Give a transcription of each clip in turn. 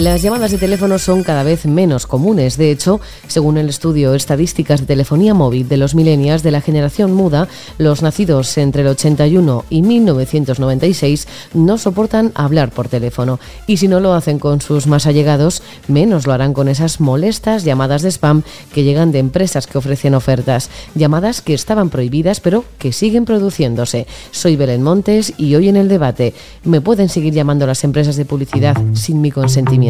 Las llamadas de teléfono son cada vez menos comunes. De hecho, según el estudio Estadísticas de Telefonía Móvil de los millennials de la generación muda, los nacidos entre el 81 y 1996 no soportan hablar por teléfono. Y si no lo hacen con sus más allegados, menos lo harán con esas molestas llamadas de spam que llegan de empresas que ofrecen ofertas. Llamadas que estaban prohibidas pero que siguen produciéndose. Soy Belén Montes y hoy en el debate, ¿me pueden seguir llamando las empresas de publicidad sin mi consentimiento?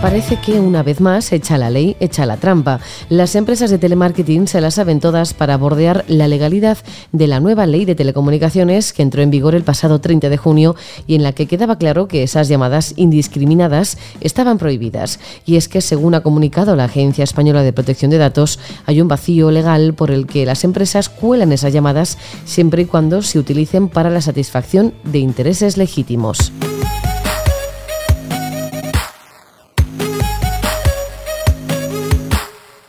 Parece que una vez más echa la ley, echa la trampa. Las empresas de telemarketing se las saben todas para bordear la legalidad de la nueva ley de telecomunicaciones que entró en vigor el pasado 30 de junio y en la que quedaba claro que esas llamadas indiscriminadas estaban prohibidas. Y es que, según ha comunicado la Agencia Española de Protección de Datos, hay un vacío legal por el que las empresas cuelan esas llamadas siempre y cuando se utilicen para la satisfacción de intereses legítimos.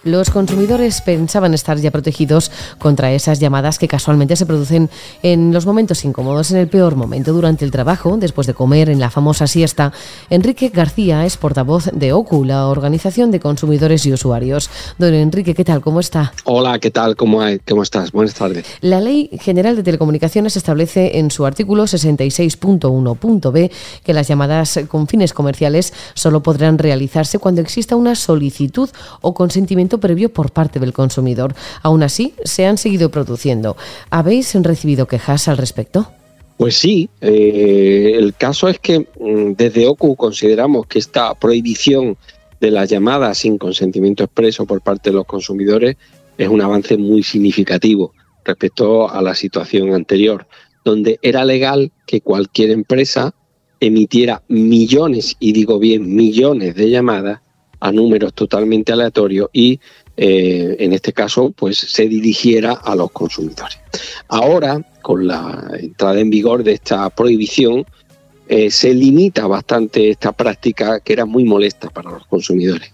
Los consumidores pensaban estar ya protegidos contra esas llamadas que casualmente se producen en los momentos incómodos, en el peor momento durante el trabajo, después de comer, en la famosa siesta. Enrique García es portavoz de OCU, la Organización de Consumidores y Usuarios. Don Enrique, ¿qué tal? ¿Cómo está? Hola, ¿qué tal? ¿Cómo, cómo estás? Buenas tardes. La Ley General de Telecomunicaciones establece en su artículo 66.1.b que las llamadas con fines comerciales solo podrán realizarse cuando exista una solicitud o consentimiento previo por parte del consumidor. Aún así, se han seguido produciendo. ¿Habéis recibido quejas al respecto? Pues sí, eh, el caso es que mm, desde OCU consideramos que esta prohibición de las llamadas sin consentimiento expreso por parte de los consumidores es un avance muy significativo respecto a la situación anterior, donde era legal que cualquier empresa emitiera millones, y digo bien millones de llamadas a números totalmente aleatorios y eh, en este caso pues se dirigiera a los consumidores. Ahora, con la entrada en vigor de esta prohibición, eh, se limita bastante esta práctica que era muy molesta para los consumidores.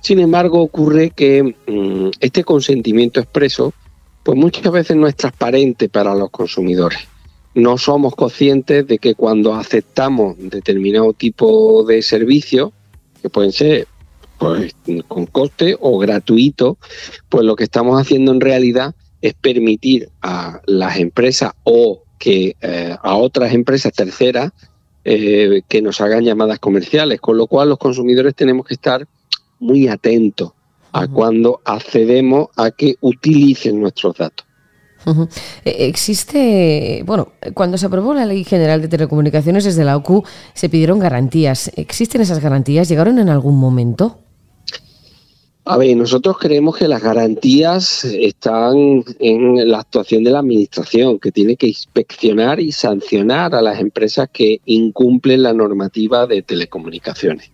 Sin embargo, ocurre que mm, este consentimiento expreso pues muchas veces no es transparente para los consumidores. No somos conscientes de que cuando aceptamos determinado tipo de servicio, que pueden ser pues, con coste o gratuito, pues lo que estamos haciendo en realidad es permitir a las empresas o que eh, a otras empresas terceras eh, que nos hagan llamadas comerciales, con lo cual los consumidores tenemos que estar muy atentos a cuando accedemos a que utilicen nuestros datos. E, existe, bueno, cuando se aprobó la Ley General de Telecomunicaciones desde la OCU se pidieron garantías. ¿Existen esas garantías? ¿Llegaron en algún momento? A ver, nosotros creemos que las garantías están en la actuación de la Administración, que tiene que inspeccionar y sancionar a las empresas que incumplen la normativa de telecomunicaciones.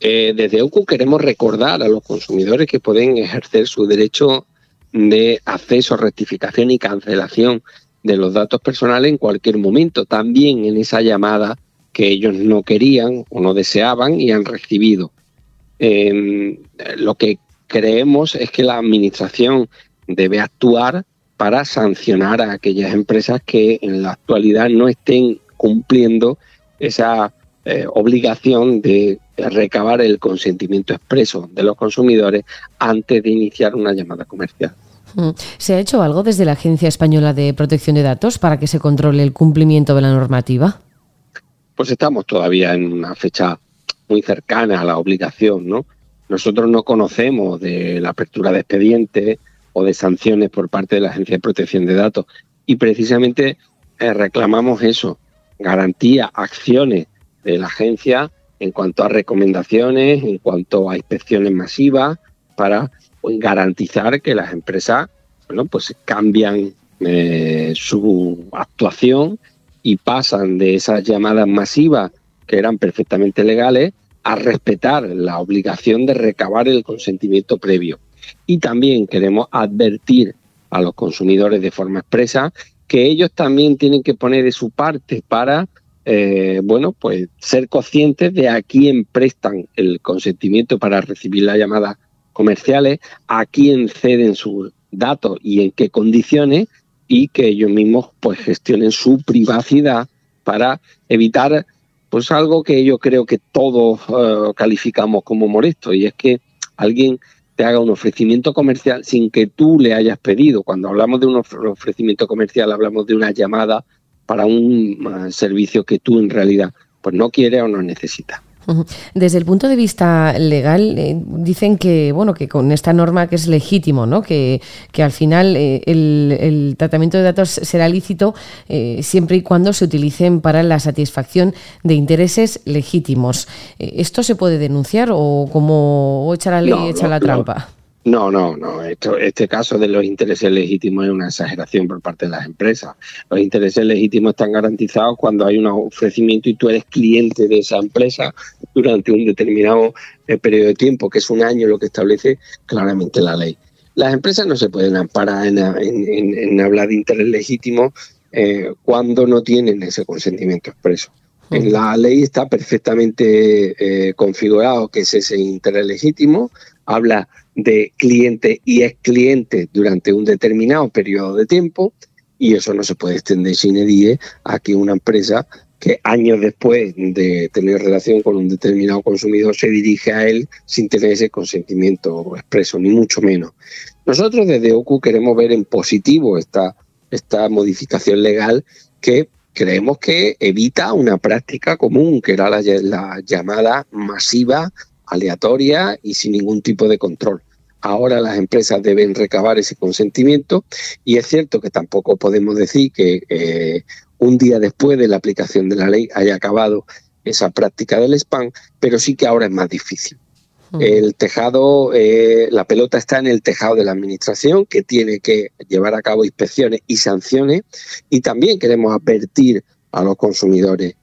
Eh, desde OCU queremos recordar a los consumidores que pueden ejercer su derecho de acceso, rectificación y cancelación de los datos personales en cualquier momento, también en esa llamada que ellos no querían o no deseaban y han recibido. Eh, lo que creemos es que la Administración debe actuar para sancionar a aquellas empresas que en la actualidad no estén cumpliendo esa eh, obligación de recabar el consentimiento expreso de los consumidores antes de iniciar una llamada comercial. Mm. ¿Se ha hecho algo desde la Agencia Española de Protección de Datos para que se controle el cumplimiento de la normativa? Pues estamos todavía en una fecha muy cercana a la obligación, ¿no? Nosotros no conocemos de la apertura de expedientes o de sanciones por parte de la Agencia de Protección de Datos. Y precisamente eh, reclamamos eso, garantía, acciones de la agencia en cuanto a recomendaciones, en cuanto a inspecciones masivas para pues, garantizar que las empresas bueno, pues cambian eh, su actuación y pasan de esas llamadas masivas que eran perfectamente legales a respetar la obligación de recabar el consentimiento previo. Y también queremos advertir a los consumidores de forma expresa que ellos también tienen que poner de su parte para eh, bueno, pues ser conscientes de a quién prestan el consentimiento para recibir las llamadas comerciales, a quién ceden sus datos y en qué condiciones y que ellos mismos pues gestionen su privacidad para evitar pues algo que yo creo que todos eh, calificamos como molesto y es que alguien te haga un ofrecimiento comercial sin que tú le hayas pedido. Cuando hablamos de un ofrecimiento comercial hablamos de una llamada para un uh, servicio que tú en realidad pues no quieres o no necesitas. Desde el punto de vista legal, eh, dicen que bueno que con esta norma que es legítimo, ¿no? que, que al final eh, el, tratamiento de datos será lícito eh, siempre y cuando se utilicen para la satisfacción de intereses legítimos. ¿Esto se puede denunciar o como o echa la ley, echa la trampa? No, no, no. este caso de los intereses legítimos es una exageración por parte de las empresas. Los intereses legítimos están garantizados cuando hay un ofrecimiento y tú eres cliente de esa empresa durante un determinado eh, periodo de tiempo, que es un año lo que establece claramente la ley. Las empresas no se pueden amparar en, hablar de interés legítimo eh, cuando no tienen ese consentimiento expreso. En la ley está perfectamente eh, configurado que es ese interés legítimo, habla de cliente y ex cliente durante un determinado periodo de tiempo y eso no se puede extender sin edie a que una empresa que años después de tener relación con un determinado consumidor se dirige a él sin tener ese consentimiento expreso, ni mucho menos. Nosotros desde OCU queremos ver en positivo esta, esta modificación legal que creemos que evita una práctica común, que era la llamada masiva aleatoria y sin ningún tipo de control. Ahora las empresas deben recabar ese consentimiento y es cierto que tampoco podemos decir que eh, un día después de la aplicación de la ley haya acabado esa práctica del spam, pero sí que ahora es más difícil. El tejado, eh, la pelota está en el tejado de la administración que tiene que llevar a cabo inspecciones y sanciones y también queremos advertir a los consumidores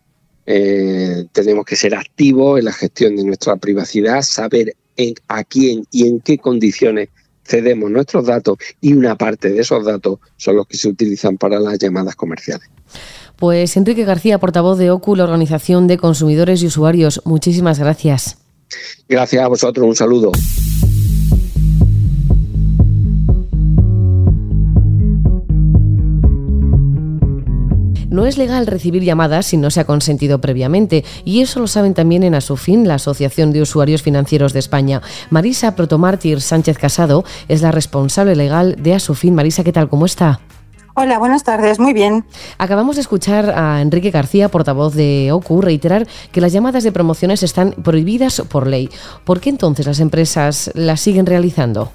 eh, tenemos que ser activos en la gestión de nuestra privacidad, saber a quién y en qué condiciones cedemos nuestros datos y una parte de esos datos son los que se utilizan para las llamadas comerciales. Pues Enrique García, portavoz de OCU, la Organización de Consumidores y Usuarios, muchísimas gracias. Gracias a vosotros, un saludo. No es legal recibir llamadas si no se ha consentido previamente y eso lo saben también en Asufin, la Asociación de Usuarios Financieros de España. Marisa Protomártir Sánchez Casado es la responsable legal de Asufin. Marisa, ¿qué tal? ¿Cómo está? Hola, buenas tardes, muy bien. Acabamos de escuchar a Enrique García, portavoz de OCU, reiterar que las llamadas de promociones están prohibidas por ley. ¿Por qué entonces las empresas las siguen realizando?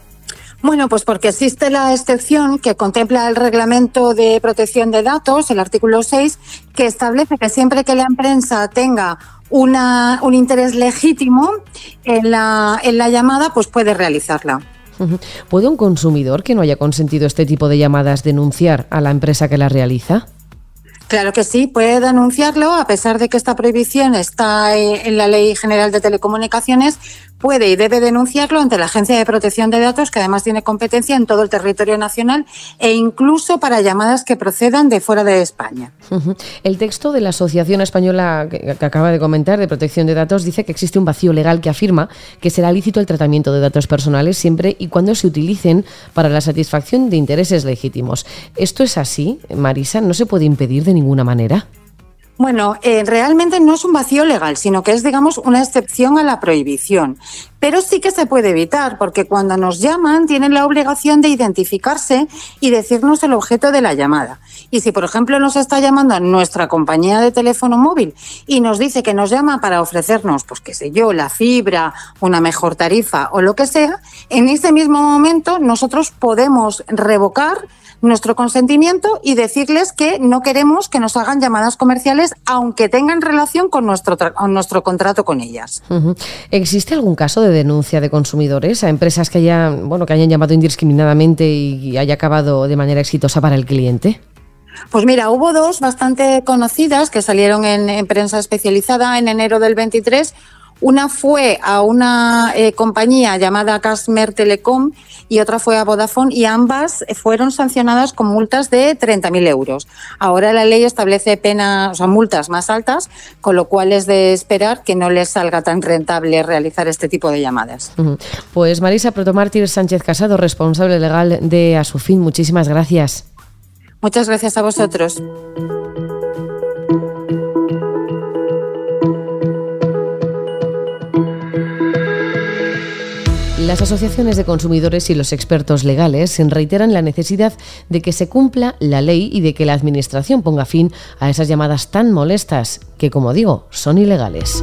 Bueno, pues porque existe la excepción que contempla el reglamento de protección de datos, el artículo 6, que establece que siempre que la empresa tenga una, un interés legítimo en la, en la llamada, pues puede realizarla. ¿Puede un consumidor que no haya consentido este tipo de llamadas denunciar a la empresa que la realiza? Claro que sí, puede denunciarlo, a pesar de que esta prohibición está eh, en la Ley General de Telecomunicaciones, puede y debe denunciarlo ante la Agencia de Protección de Datos, que además tiene competencia en todo el territorio nacional e incluso para llamadas que procedan de fuera de España. El texto de la Asociación Española que, acaba de comentar de Protección de Datos dice que existe un vacío legal que afirma que será lícito el tratamiento de datos personales siempre y cuando se utilicen para la satisfacción de intereses legítimos. ¿Esto es así, Marisa? ¿No se puede impedir de ninguna manera? Bueno, eh, realmente no es un vacío legal, sino que es, digamos, una excepción a la prohibición. Pero sí que se puede evitar, porque cuando nos llaman tienen la obligación de identificarse y decirnos el objeto de la llamada. Y si, por ejemplo, nos está llamando nuestra compañía de teléfono móvil y nos dice que nos llama para ofrecernos, pues qué sé yo, la fibra, una mejor tarifa o lo que sea, en ese mismo momento nosotros podemos revocar nuestro consentimiento y decirles que no queremos que nos hagan llamadas comerciales aunque tengan relación con nuestro, nuestro contrato con ellas. ¿Existe algún caso de denuncia de consumidores a empresas que hayan, bueno, que hayan llamado indiscriminadamente y haya acabado de manera exitosa para el cliente? Pues mira, hubo dos bastante conocidas que salieron en, en prensa especializada en enero del 23 Una fue a una eh, compañía llamada Casmer Telecom y otra fue a Vodafone y ambas fueron sancionadas con multas de 30.000 euros. Ahora la ley establece penas, o sea, multas más altas, con lo cual es de esperar que no les salga tan rentable realizar este tipo de llamadas. Pues Marisa Protomártir Sánchez Casado, responsable legal de Asufin, muchísimas gracias. Muchas gracias a vosotros. Las asociaciones de consumidores y los expertos legales reiteran la necesidad de que se cumpla la ley y de que la Administración ponga fin a esas llamadas tan molestas que, como digo, son ilegales.